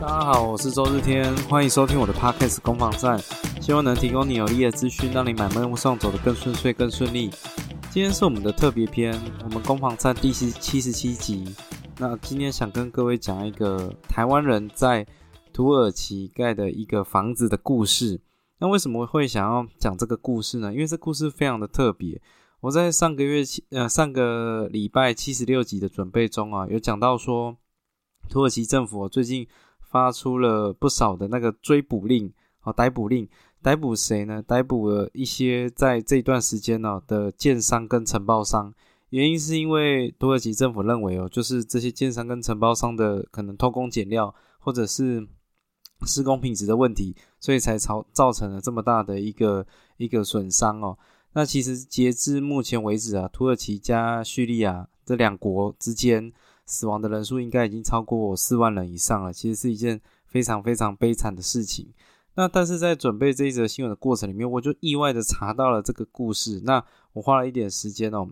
大家好，我是周日天，欢迎收听我的 Podcast 攻防战，希望能提供你有力的资讯，让你买卖路上走得更顺遂、更顺利。今天是我们的特别篇，我们攻防战第七七十七集。那今天想跟各位讲一个台湾人在土耳其盖的一个房子的故事。那为什么会想要讲这个故事呢？因为这故事非常的特别。我在上个月七呃上个礼拜七十六集的准备中啊，有讲到说土耳其政府最近发出了不少的那个追捕令哦，逮捕令，逮捕谁呢？逮捕了一些在这段时间呢的建商跟承包商。原因是因为土耳其政府认为哦，就是这些建商跟承包商的可能偷工减料，或者是施工品质的问题，所以才造造成了这么大的一个一个损伤哦。那其实截至目前为止啊，土耳其加叙利亚这两国之间死亡的人数应该已经超过四万人以上了。其实是一件非常非常悲惨的事情。那但是在准备这一则新闻的过程里面，我就意外的查到了这个故事。那我花了一点时间哦，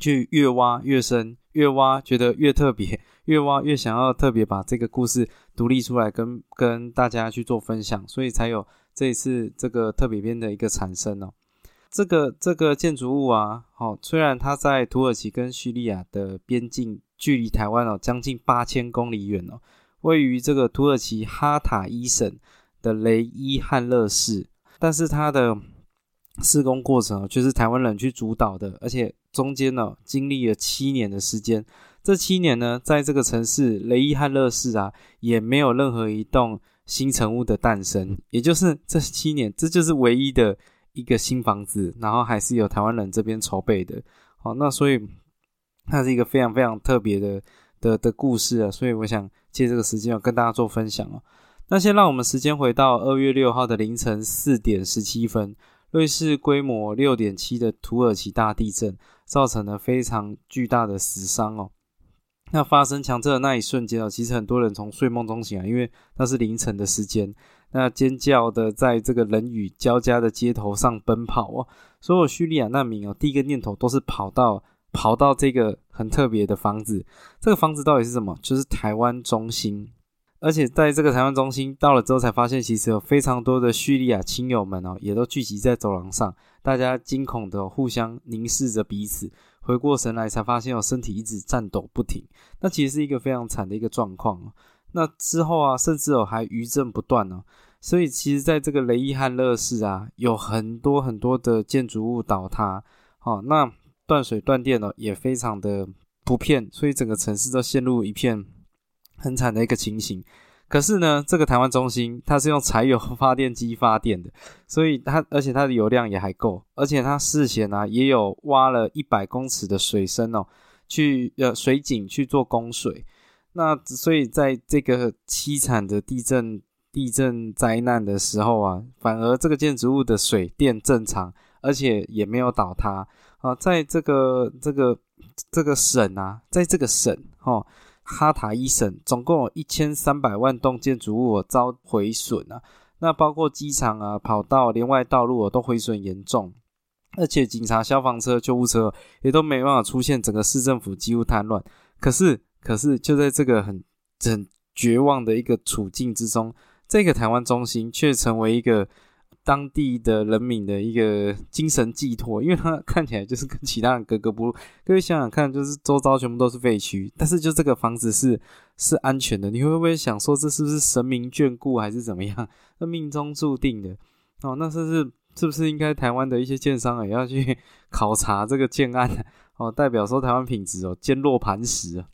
去越挖越深，越挖觉得越特别，越挖越想要特别把这个故事独立出来，跟跟大家去做分享，所以才有这一次这个特别篇的一个产生哦。这个这个建筑物啊，好，虽然它在土耳其跟叙利亚的边境，距离台湾哦将近八千公里远哦，位于这个土耳其哈塔伊省的雷伊汉勒市，但是它的施工过程哦，却是台湾人去主导的，而且中间呢经历了七年的时间，这七年呢，在这个城市雷伊汉勒市啊，也没有任何一栋新城屋的诞生，也就是这七年，这就是唯一的。一个新房子，然后还是由台湾人这边筹备的，好，那所以它是一个非常非常特别的的的故事啊，所以我想借这个时间要跟大家做分享哦。那先让我们时间回到二月六号的凌晨四点十七分，瑞士规模六点七的土耳其大地震，造成了非常巨大的死伤哦。那发生强震的那一瞬间哦，其实很多人从睡梦中醒来，因为那是凌晨的时间。那尖叫的在这个人雨交加的街头上奔跑哦，所有叙利亚难民哦，第一个念头都是跑到跑到这个很特别的房子。这个房子到底是什么？就是台湾中心。而且在这个台湾中心到了之后，才发现其实有非常多的叙利亚亲友们哦，也都聚集在走廊上，大家惊恐的互相凝视着彼此。回过神来，才发现哦，身体一直颤抖不停。那其实是一个非常惨的一个状况。那之后啊，甚至哦还余震不断呢。所以其实，在这个雷伊汉勒市啊，有很多很多的建筑物倒塌，好，那断水断电了，也非常的不片，所以整个城市都陷入一片很惨的一个情形。可是呢，这个台湾中心它是用柴油 发电机发电的，所以它而且它的油量也还够，而且它事前呢也有挖了一百公尺的水深哦，去呃水井去做供水。那所以在这个凄惨的地震。地震灾难的时候啊，反而这个建筑物的水电正常，而且也没有倒塌啊。在这个这个这个省啊，在这个省哈哈塔伊省，总共有一千三百万栋建筑物遭毁损啊。那包括机场啊、跑道、连外道路都毁损严重，而且警察、消防车、救护车也都没办法出现，整个市政府几乎瘫痪。可是，可是就在这个很很绝望的一个处境之中。这个台湾中心却成为一个当地的人民的一个精神寄托，因为他看起来就是跟其他人格格不入。各位想想看，就是周遭全部都是废墟，但是就这个房子是是安全的。你会不会想说，这是不是神明眷顾，还是怎么样？那命中注定的哦？那是是是不是应该台湾的一些建商也要去 考察这个建案哦？代表说台湾品质哦坚若磐石啊？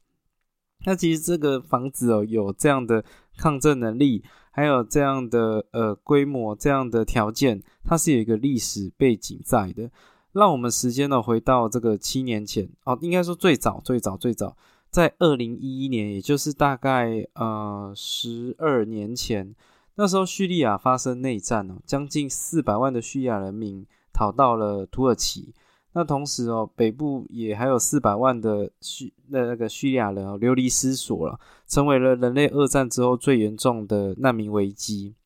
那其实这个房子哦有这样的抗震能力。还有这样的呃规模，这样的条件，它是有一个历史背景在的。让我们时间呢回到这个七年前哦，应该说最早最早最早，在二零一一年，也就是大概呃十二年前，那时候叙利亚发生内战哦，将近四百万的叙利亚人民逃到了土耳其。那同时哦，北部也还有四百万的叙那那个叙利亚人哦流离失所了，成为了人类二战之后最严重的难民危机。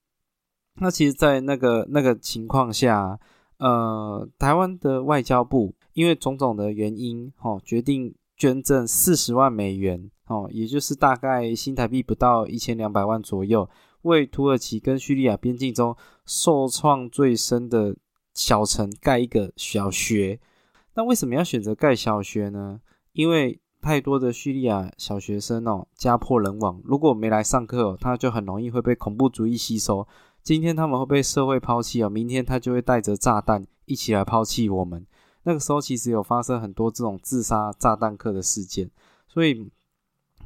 那其实，在那个那个情况下，呃，台湾的外交部因为种种的原因，哦，决定捐赠四十万美元哦，也就是大概新台币不到一千两百万左右，为土耳其跟叙利亚边境中受创最深的小城盖一个小学。那为什么要选择盖小学呢？因为太多的叙利亚小学生哦，家破人亡，如果没来上课，他就很容易会被恐怖主义吸收。今天他们会被社会抛弃哦，明天他就会带着炸弹一起来抛弃我们。那个时候其实有发生很多这种自杀炸弹客的事件，所以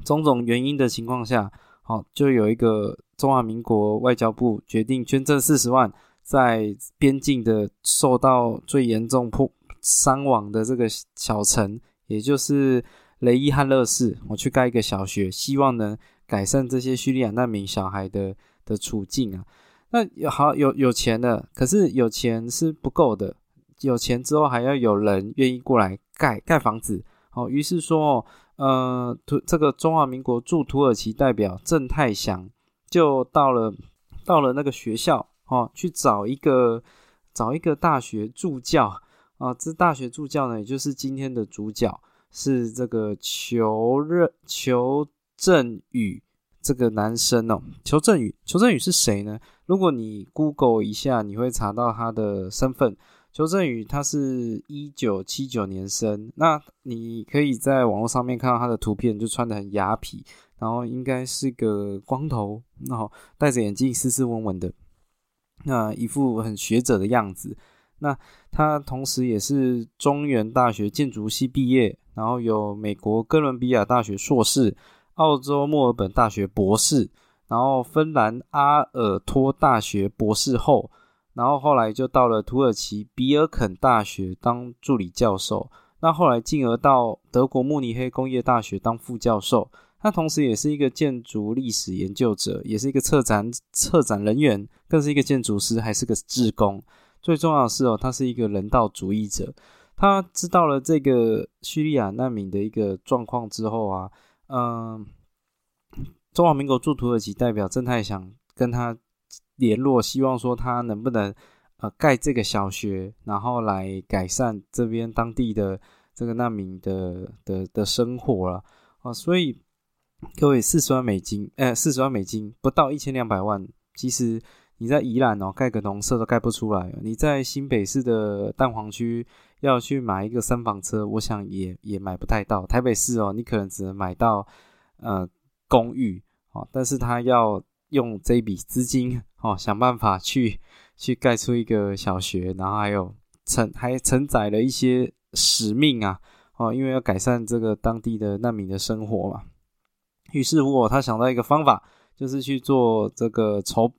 种种原因的情况下，好，就有一个中华民国外交部决定捐赠四十万，在边境的受到最严重破。伤亡的这个小城，也就是雷伊汉勒市，我去盖一个小学，希望能改善这些叙利亚难民小孩的的处境啊。那有好有有钱的，可是有钱是不够的，有钱之后还要有人愿意过来盖盖房子。好，于是说，呃，土这个中华民国驻土耳其代表郑泰祥就到了到了那个学校，哦，去找一个找一个大学助教。啊，这大学助教呢，也就是今天的主角，是这个裘任裘振宇这个男生哦。裘振宇，裘振宇是谁呢？如果你 Google 一下，你会查到他的身份。裘振宇他是一九七九年生，那你可以在网络上面看到他的图片，就穿的很雅痞，然后应该是个光头，然后戴着眼镜，斯斯文文的，那一副很学者的样子。那他同时也是中原大学建筑系毕业，然后有美国哥伦比亚大学硕士、澳洲墨尔本大学博士，然后芬兰阿尔托大学博士后，然后后来就到了土耳其比尔肯大学当助理教授，那后来进而到德国慕尼黑工业大学当副教授。他同时也是一个建筑历史研究者，也是一个策展策展人员，更是一个建筑师，还是个志工。最重要的是哦，他是一个人道主义者。他知道了这个叙利亚难民的一个状况之后啊，嗯，中华民国驻土耳其代表郑太想跟他联络，希望说他能不能呃盖这个小学，然后来改善这边当地的这个难民的的的生活了啊。所以各位，四十万美金，呃，四十万美金不到一千两百万，其实。你在宜兰哦，盖个农舍都盖不出来。你在新北市的蛋黄区要去买一个三房车，我想也也买不太到。台北市哦，你可能只能买到呃公寓哦，但是他要用这笔资金哦，想办法去去盖出一个小学，然后还有承还承载了一些使命啊哦，因为要改善这个当地的难民的生活嘛。于是乎，他想到一个方法，就是去做这个筹。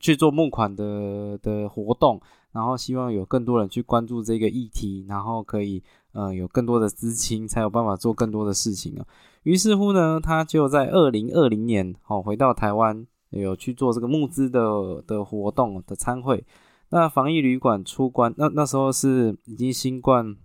去做募款的的活动，然后希望有更多人去关注这个议题，然后可以呃有更多的资金，才有办法做更多的事情啊。于是乎呢，他就在二零二零年哦回到台湾，有去做这个募资的的活动的参会。那防疫旅馆出关，那那时候是已经新冠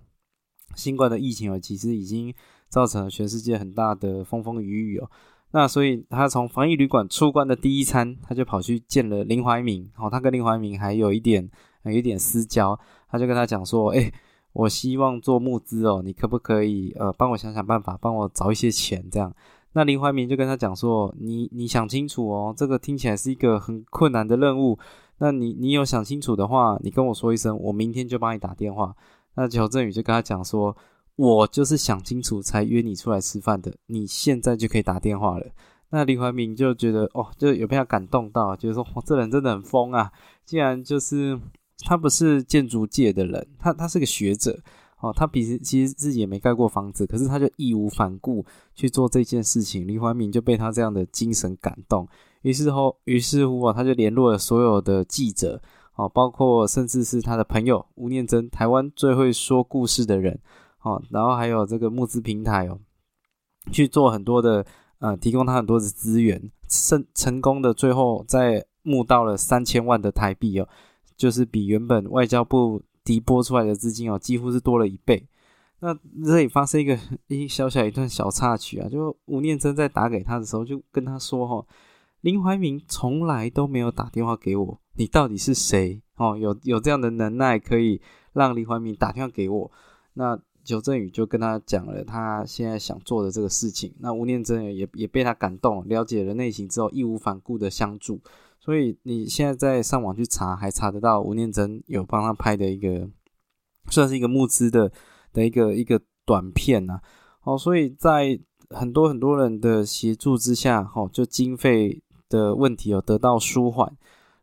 新冠的疫情哦，其实已经造成了全世界很大的风风雨雨哦。那所以他从防疫旅馆出关的第一餐，他就跑去见了林怀民。哦，他跟林怀民还有一点有一点私交，他就跟他讲说：“哎，我希望做募资哦，你可不可以呃帮我想想办法，帮我找一些钱这样？”那林怀民就跟他讲说：“你你想清楚哦，这个听起来是一个很困难的任务。那你你有想清楚的话，你跟我说一声，我明天就帮你打电话。”那乔振宇就跟他讲说。我就是想清楚才约你出来吃饭的，你现在就可以打电话了。那李怀民就觉得哦，就有被他感动到，就是说，哇，这人真的很疯啊！既然就是他不是建筑界的人，他他是个学者哦，他平时其实自己也没盖过房子，可是他就义无反顾去做这件事情。李怀民就被他这样的精神感动，于是后于是乎啊，他就联络了所有的记者哦，包括甚至是他的朋友吴念真，台湾最会说故事的人。哦，然后还有这个募资平台哦，去做很多的呃，提供他很多的资源，成成功的最后在募到了三千万的台币哦，就是比原本外交部提拨出来的资金哦，几乎是多了一倍。那这里发生一个一小小一段小插曲啊，就吴念真在打给他的时候，就跟他说哈，林怀民从来都没有打电话给我，你到底是谁？哦，有有这样的能耐可以让林怀民打电话给我？那邱振宇就跟他讲了他现在想做的这个事情。那吴念真也也被他感动，了解了内情之后，义无反顾的相助。所以你现在在上网去查，还查得到吴念真有帮他拍的一个，算是一个募资的的一个一个短片呐。哦，所以在很多很多人的协助之下，哦，就经费的问题有得到舒缓。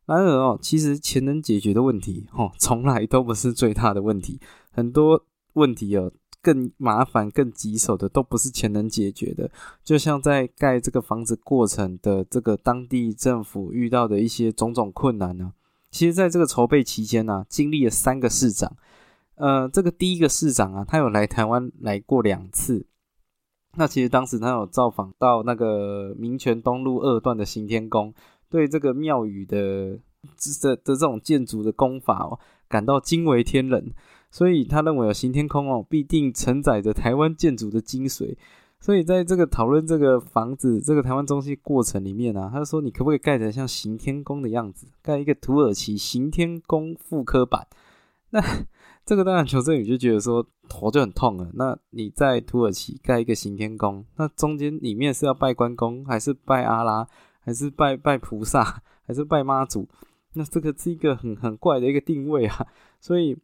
然而哦，其实钱能解决的问题，哦，从来都不是最大的问题。很多问题哦，更麻烦、更棘手的，都不是钱能解决的。就像在盖这个房子过程的这个当地政府遇到的一些种种困难呢，其实在这个筹备期间呢，经历了三个市长。呃，这个第一个市长啊，他有来台湾来过两次。那其实当时他有造访到那个民权东路二段的行天宫，对这个庙宇的的的这种建筑的功法哦，感到惊为天人，所以他认为有行天宫哦，必定承载着台湾建筑的精髓。所以在这个讨论这个房子这个台湾中心过程里面呢，他说你可不可以盖成像行天宫的样子，盖一个土耳其行天宫复刻版？那这个当然，求正宇就觉得说头就很痛了。那你在土耳其盖一个行天宫，那中间里面是要拜关公，还是拜阿拉，还是拜拜菩萨，还是拜妈祖？那这个是一个很很怪的一个定位啊。所以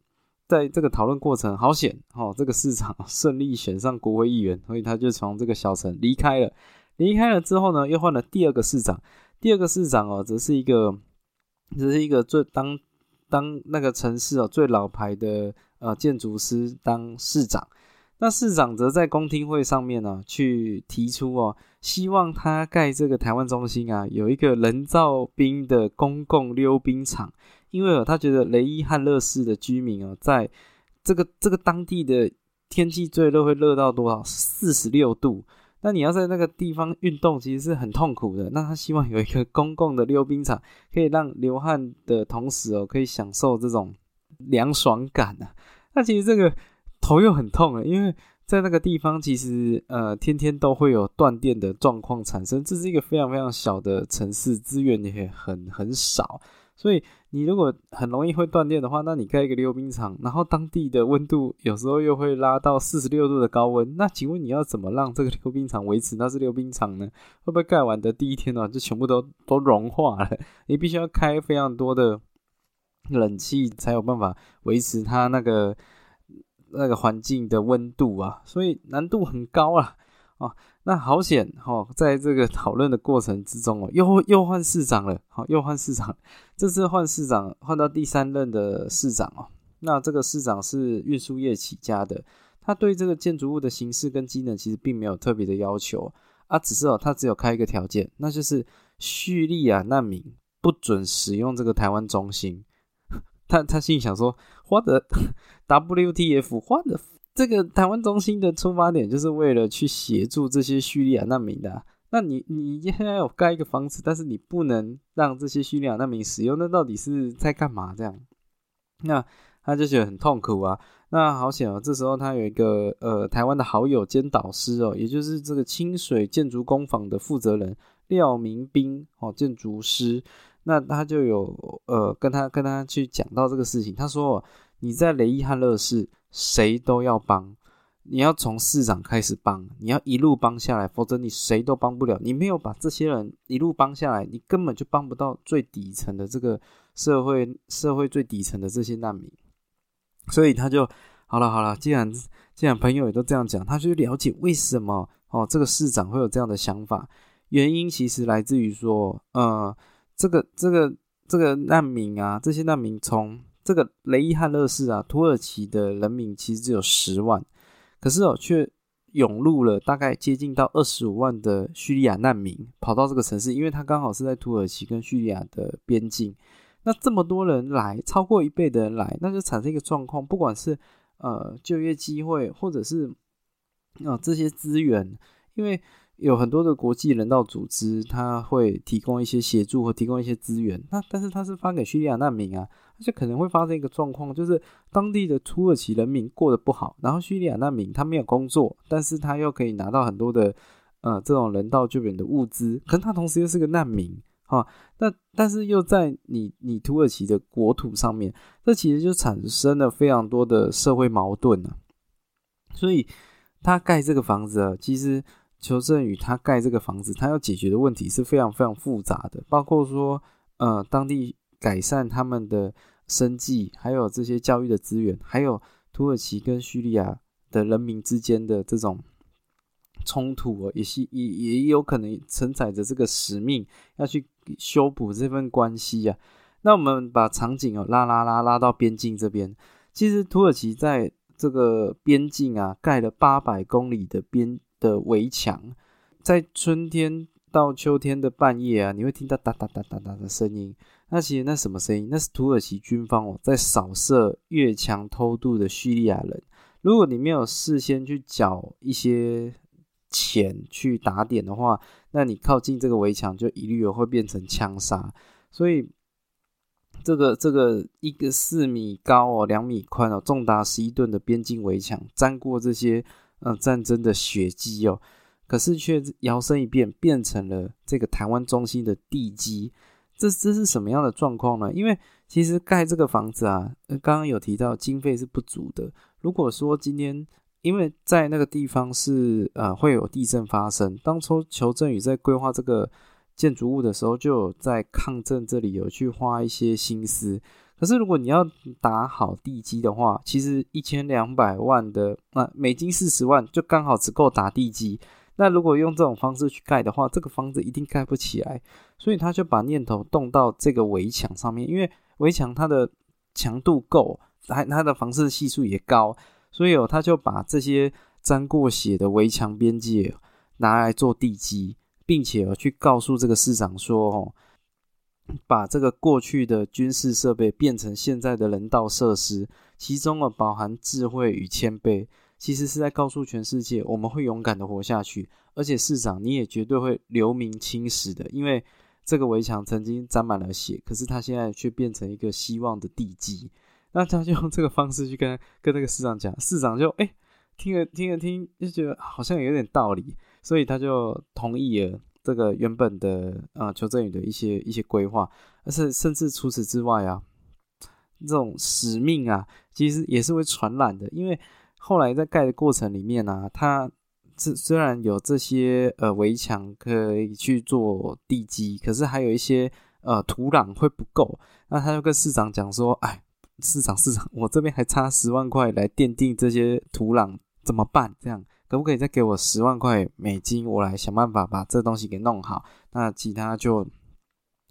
在这个讨论过程，好险哦，这个市场 顺利选上国会议员，所以他就从这个小城离开了。离开了之后呢，又换了第二个市长。第二个市长哦，则是一个，只是一个最当。当那个城市哦最老牌的呃建筑师当市长，那市长则在公听会上面呢去提出哦，希望他盖这个台湾中心啊有一个人造冰的公共溜冰场，因为他觉得雷伊汉乐市的居民啊在这个这个当地的天气最热会热到多少四十六度。那你要在那个地方运动，其实是很痛苦的。那他希望有一个公共的溜冰场，可以让流汗的同时哦，可以享受这种凉爽感啊。那其实这个头又很痛啊，因为在那个地方，其实呃天天都会有断电的状况产生。这是一个非常非常小的城市，资源也很很少。所以你如果很容易会断电的话，那你盖一个溜冰场，然后当地的温度有时候又会拉到四十六度的高温，那请问你要怎么让这个溜冰场维持？那是溜冰场呢？会不会盖完的第一天呢，就全部都都融化了？你必须要开非常多的冷气，才有办法维持它那个那个环境的温度啊，所以难度很高啊，啊。那好险哈，在这个讨论的过程之中哦，又又换市长了，好，又换市长，这次换市长换到第三任的市长哦。那这个市长是运输业起家的，他对这个建筑物的形式跟机能其实并没有特别的要求啊，只是哦，他只有开一个条件，那就是叙利亚难民不准使用这个台湾中心。他他心里想说，花的 WTF，花的。这个台湾中心的出发点就是为了去协助这些叙利亚难民的。那你你现在有盖一个房子，但是你不能让这些叙利亚难民使用，那到底是在干嘛？这样，那他就觉得很痛苦啊。那好险哦，这时候他有一个呃台湾的好友兼导师哦，也就是这个清水建筑工坊的负责人廖明斌哦，建筑师。那他就有呃跟他跟他去讲到这个事情，他说你在雷伊汉勒市。谁都要帮，你要从市长开始帮，你要一路帮下来，否则你谁都帮不了。你没有把这些人一路帮下来，你根本就帮不到最底层的这个社会，社会最底层的这些难民。所以他就好了，好了，既然既然朋友也都这样讲，他就了解为什么哦，这个市长会有这样的想法。原因其实来自于说，呃，这个这个这个难民啊，这些难民从。这个雷伊汉勒市啊，土耳其的人民其实只有十万，可是哦，却涌入了大概接近到二十五万的叙利亚难民跑到这个城市，因为他刚好是在土耳其跟叙利亚的边境。那这么多人来，超过一倍的人来，那就产生一个状况，不管是呃就业机会，或者是啊这些资源，因为。有很多的国际人道组织，他会提供一些协助和提供一些资源。那但是他是发给叙利亚难民啊，就可能会发生一个状况，就是当地的土耳其人民过得不好，然后叙利亚难民他没有工作，但是他又可以拿到很多的呃这种人道救援的物资，可是他同时又是个难民哈。那但是又在你你土耳其的国土上面，这其实就产生了非常多的社会矛盾啊。所以他盖这个房子啊，其实邱振宇他盖这个房子，他要解决的问题是非常非常复杂的，包括说呃当地改善他们的生计，还有这些教育的资源，还有土耳其跟叙利亚的人民之间的这种。冲突哦，也是也也有可能承载着这个使命，要去修补这份关系呀。那我们把场景哦拉拉拉拉到边境这边，其实土耳其在这个边境啊盖了八百公里的边的围墙，在春天到秋天的半夜啊，你会听到哒哒哒哒哒的声音。那其实那什么声音？那是土耳其军方哦在扫射越墙偷渡的叙利亚人。如果你没有事先去缴一些。钱去打点的话，那你靠近这个围墙就一律会变成枪杀。所以这个这个一个四米高哦，两米宽哦，重达十一吨的边境围墙，沾过这些嗯战争的血迹哦，可是却摇身一变变成了这个台湾中心的地基。这这是什么样的状况呢？因为其实盖这个房子啊，刚刚有提到经费是不足的。如果说今天因为在那个地方是呃会有地震发生，当初求振宇在规划这个建筑物的时候，就有在抗震这里有去花一些心思。可是如果你要打好地基的话，其实一千两百万的啊美金四十万就刚好只够打地基。那如果用这种方式去盖的话，这个房子一定盖不起来。所以他就把念头动到这个围墙上面，因为围墙它的强度够，还它的防射系数也高。所以哦，他就把这些沾过血的围墙边界拿来做地基，并且哦去告诉这个市长说哦，把这个过去的军事设备变成现在的人道设施，其中哦饱含智慧与谦卑，其实是在告诉全世界，我们会勇敢的活下去，而且市长你也绝对会留名青史的，因为这个围墙曾经沾满了血，可是它现在却变成一个希望的地基。那他就用这个方式去跟跟那个市长讲，市长就哎听了听了听，就觉得好像有点道理，所以他就同意了这个原本的啊邱振宇的一些一些规划，而是甚至除此之外啊，这种使命啊，其实也是会传染的，因为后来在盖的过程里面呢，他这虽然有这些呃围墙可以去做地基，可是还有一些呃土壤会不够，那他就跟市长讲说，哎。市长市长，我这边还差十万块来奠定这些土壤，怎么办？这样可不可以再给我十万块美金，我来想办法把这东西给弄好？那其他就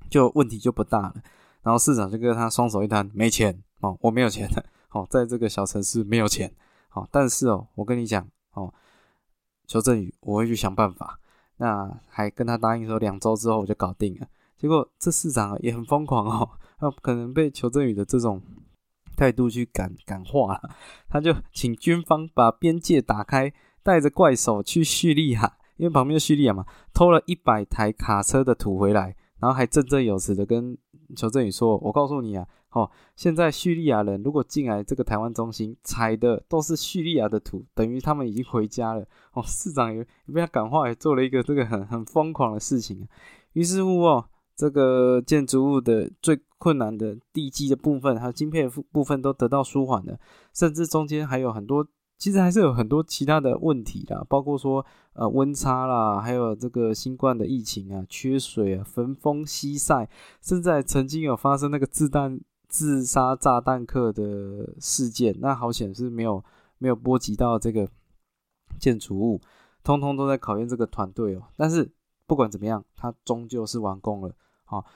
就问题就不大了。然后市长就跟他双手一摊，没钱哦，我没有钱的哦，在这个小城市没有钱哦。但是哦，我跟你讲哦，邱振宇，我会去想办法。那还跟他答应说，两周之后我就搞定了。结果这市长也很疯狂哦，他可能被邱振宇的这种。态度去感感化了，他就请军方把边界打开，带着怪手去叙利亚，因为旁边叙利亚嘛，偷了一百台卡车的土回来，然后还振振有词的跟邱振宇说：“我告诉你啊，哦，现在叙利亚人如果进来这个台湾中心，采的都是叙利亚的土，等于他们已经回家了。”哦，市长也被他感化，也做了一个这个很很疯狂的事情。于是乎哦。这个建筑物的最困难的地基的部分，还有晶片部部分都得到舒缓了，甚至中间还有很多，其实还是有很多其他的问题啦，包括说呃温差啦，还有这个新冠的疫情啊，缺水啊，焚风西晒，甚至曾经有发生那个自弹自杀炸弹客的事件，那好险是没有没有波及到这个建筑物，通通都在考验这个团队哦。但是不管怎么样，它终究是完工了。好，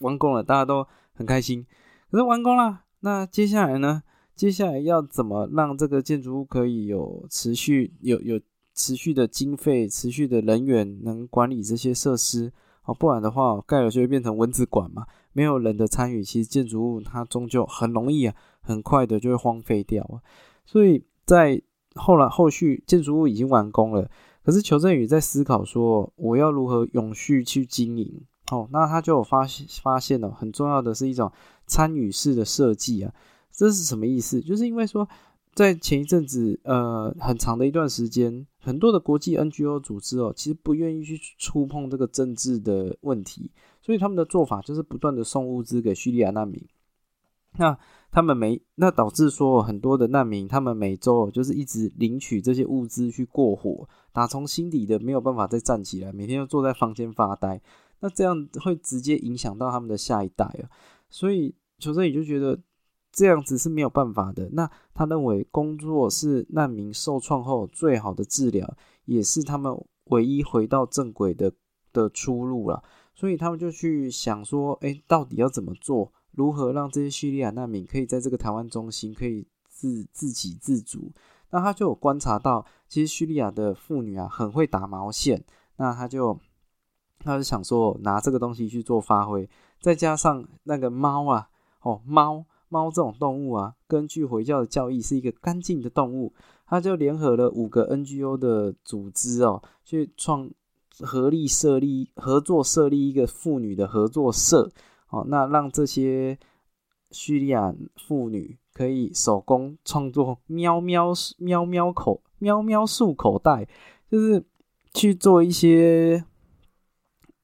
完工了，大家都很开心。可是完工了，那接下来呢？接下来要怎么让这个建筑物可以有持续、有有持续的经费、持续的人员能管理这些设施？哦，不然的话，盖了就会变成蚊子馆嘛。没有人的参与，其实建筑物它终究很容易啊，很快的就会荒废掉啊。所以在后来后续建筑物已经完工了。可是裘振宇在思考说，我要如何永续去经营？哦，那他就有发现发现了很重要的是一种参与式的设计啊，这是什么意思？就是因为说，在前一阵子，呃，很长的一段时间，很多的国际 NGO 组织哦，其实不愿意去触碰这个政治的问题，所以他们的做法就是不断的送物资给叙利亚难民。那他们每那导致说很多的难民，他们每周就是一直领取这些物资去过活，打从心底的没有办法再站起来，每天都坐在房间发呆。那这样会直接影响到他们的下一代啊。所以求生宇就觉得这样子是没有办法的。那他认为工作是难民受创后最好的治疗，也是他们唯一回到正轨的的出路了。所以他们就去想说，哎，到底要怎么做？如何让这些叙利亚难民可以在这个台湾中心可以自自给自足？那他就有观察到，其实叙利亚的妇女啊很会打毛线。那他就他就想说，拿这个东西去做发挥，再加上那个猫啊，哦猫猫这种动物啊，根据回教的教义是一个干净的动物，他就联合了五个 NGO 的组织哦，去创合力设立合作设立一个妇女的合作社。哦，那让这些叙利亚妇女可以手工创作喵喵喵喵口喵喵漱口袋，就是去做一些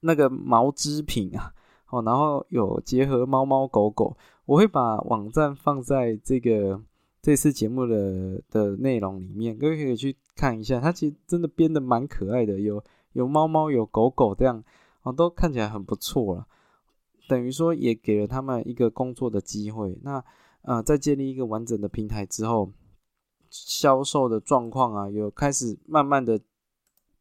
那个毛织品啊。哦，然后有结合猫猫狗狗，我会把网站放在这个这次节目的的内容里面，各位可以去看一下。它其实真的编的蛮可爱的，有有猫猫有狗狗这样，哦，都看起来很不错了。等于说也给了他们一个工作的机会。那呃，在建立一个完整的平台之后，销售的状况啊，有开始慢慢的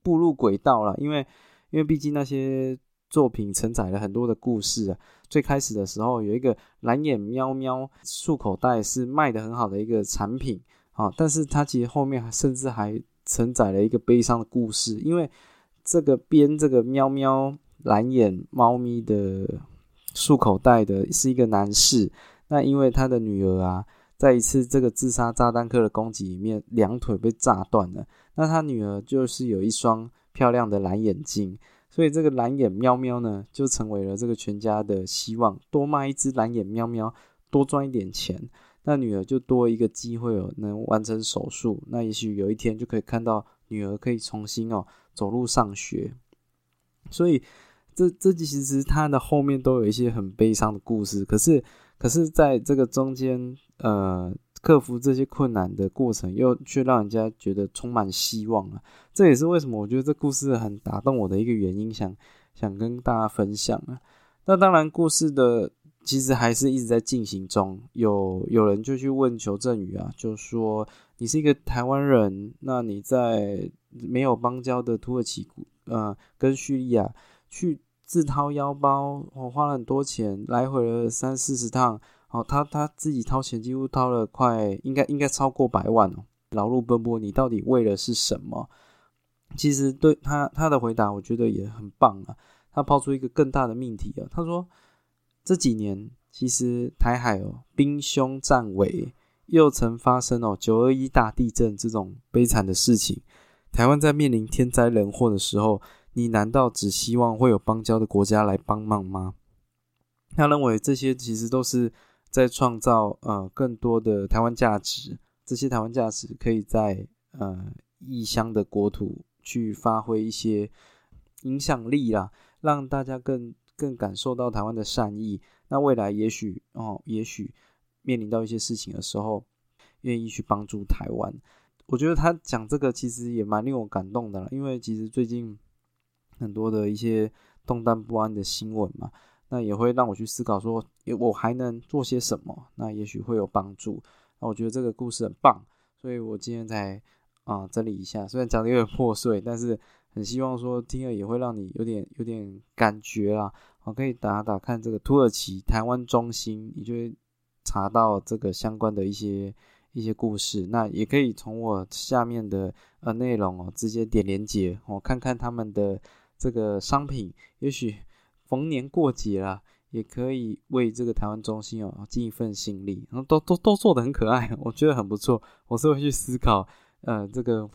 步入轨道了。因为因为毕竟那些作品承载了很多的故事啊。最开始的时候有一个蓝眼喵喵漱口袋是卖的很好的一个产品啊，但是它其实后面甚至还承载了一个悲伤的故事，因为这个编这个喵喵蓝眼猫咪的。漱口袋的是一个男士，那因为他的女儿啊，在一次这个自杀炸弹客的攻击里面，两腿被炸断了。那他女儿就是有一双漂亮的蓝眼睛，所以这个蓝眼喵喵呢，就成为了这个全家的希望。多卖一只蓝眼喵喵，多赚一点钱，那女儿就多一个机会哦，能完成手术。那也许有一天就可以看到女儿可以重新哦走路上学，所以。这这其实它的后面都有一些很悲伤的故事，可是可是在这个中间，呃，克服这些困难的过程，又却让人家觉得充满希望啊！这也是为什么我觉得这故事很打动我的一个原因，想想跟大家分享啊。那当然，故事的其实还是一直在进行中。有有人就去问求振宇啊，就说你是一个台湾人，那你在没有邦交的土耳其，呃，跟叙利亚去。自掏腰包，我花了很多钱，来回了三四十趟。哦，他他自己掏钱，几乎掏了快，应该应该超过百万哦。劳碌奔波，你到底为了是什么？其实对他他的回答，我觉得也很棒啊。他抛出一个更大的命题啊，他说这几年其实台海哦兵凶战危，又曾发生哦九二一大地震这种悲惨的事情。台湾在面临天灾人祸的时候。你难道只希望会有邦交的国家来帮忙吗？他认为这些其实都是在创造呃更多的台湾价值，这些台湾价值可以在呃异乡的国土去发挥一些影响力啦，让大家更更感受到台湾的善意。那未来也许哦，也许面临到一些事情的时候，愿意去帮助台湾。我觉得他讲这个其实也蛮令我感动的，因为其实最近。很多的一些动荡不安的新闻嘛，那也会让我去思考说，我还能做些什么？那也许会有帮助。那我觉得这个故事很棒，所以我今天才啊整理一下。虽然讲的有点 破碎，但是很希望说听了也会让你有点有点感觉啦。我可以打打看这个土耳其台湾中心，你就会查到这个相关的一些一些故事。那也可以从我下面的呃内容哦，直接点连接，我看看他们的。这个商品也许逢年过节啦，也可以为这个台湾中心哦尽一份心力，然后都都都做的很可爱，我觉得很不错。我是会去思考，呃，这个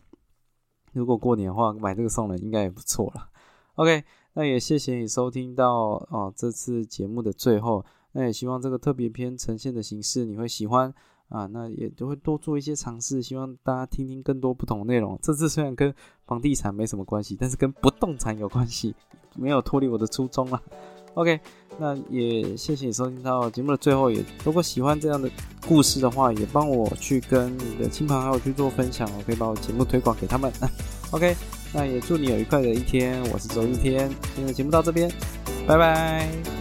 如果过年的话买这个送人应该也不错了。OK，那也谢谢你收听到哦这次节目的最后，那也希望这个特别篇呈现的形式你会喜欢。啊，那也都会多做一些尝试，希望大家听听更多不同的内容。这次虽然跟房地产没什么关系，但是跟不动产有关系，没有脱离我的初衷啊。OK，那也谢谢你收听到节目的最后，也如果喜欢这样的故事的话，也帮我去跟你的亲朋好友去做分享，我可以把我节目推广给他们。OK，那也祝你有愉快的一天，我是周一天，今天的节目到这边，拜拜。